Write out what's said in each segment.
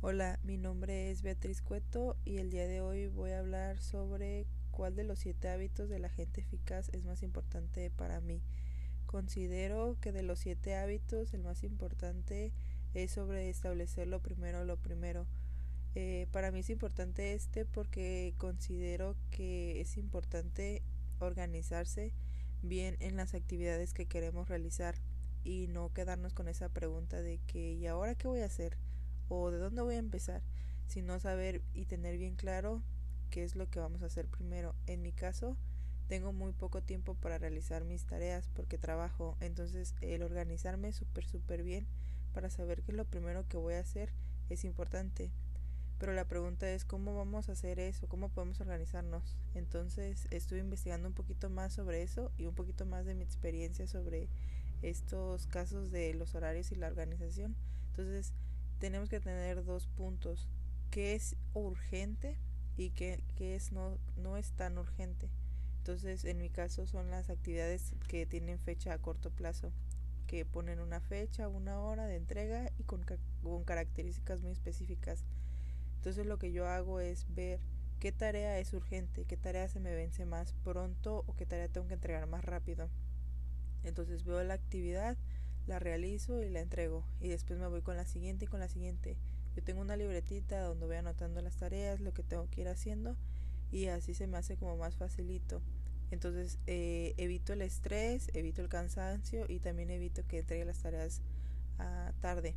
Hola, mi nombre es Beatriz Cueto y el día de hoy voy a hablar sobre cuál de los siete hábitos de la gente eficaz es más importante para mí. Considero que de los siete hábitos el más importante es sobre establecer lo primero lo primero. Eh, para mí es importante este porque considero que es importante organizarse bien en las actividades que queremos realizar y no quedarnos con esa pregunta de que ¿y ahora qué voy a hacer? O de dónde voy a empezar, sino saber y tener bien claro qué es lo que vamos a hacer primero. En mi caso, tengo muy poco tiempo para realizar mis tareas porque trabajo, entonces el organizarme súper súper bien para saber qué es lo primero que voy a hacer es importante. Pero la pregunta es cómo vamos a hacer eso, cómo podemos organizarnos. Entonces estuve investigando un poquito más sobre eso y un poquito más de mi experiencia sobre estos casos de los horarios y la organización. Entonces tenemos que tener dos puntos, qué es urgente y qué, es no, no es tan urgente. Entonces, en mi caso son las actividades que tienen fecha a corto plazo, que ponen una fecha, una hora de entrega y con, con características muy específicas. Entonces, lo que yo hago es ver qué tarea es urgente, qué tarea se me vence más pronto o qué tarea tengo que entregar más rápido. Entonces, veo la actividad, la realizo y la entrego y después me voy con la siguiente y con la siguiente. Yo tengo una libretita donde voy anotando las tareas, lo que tengo que ir haciendo y así se me hace como más facilito. Entonces eh, evito el estrés, evito el cansancio y también evito que entregue las tareas tarde.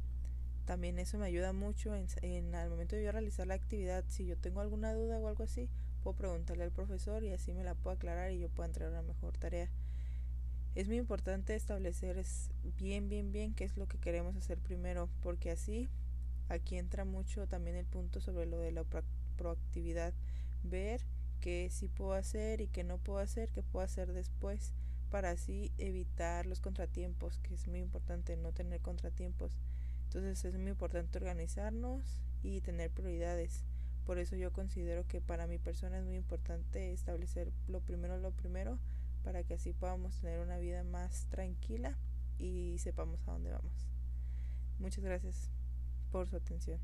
También eso me ayuda mucho en, en al momento de yo realizar la actividad. Si yo tengo alguna duda o algo así, puedo preguntarle al profesor y así me la puedo aclarar y yo puedo entregar una mejor tarea. Es muy importante establecer bien, bien, bien qué es lo que queremos hacer primero, porque así aquí entra mucho también el punto sobre lo de la proactividad, ver qué sí puedo hacer y qué no puedo hacer, qué puedo hacer después, para así evitar los contratiempos, que es muy importante no tener contratiempos. Entonces es muy importante organizarnos y tener prioridades. Por eso yo considero que para mi persona es muy importante establecer lo primero, lo primero, para que así podamos tener una vida más tranquila y sepamos a dónde vamos. Muchas gracias por su atención.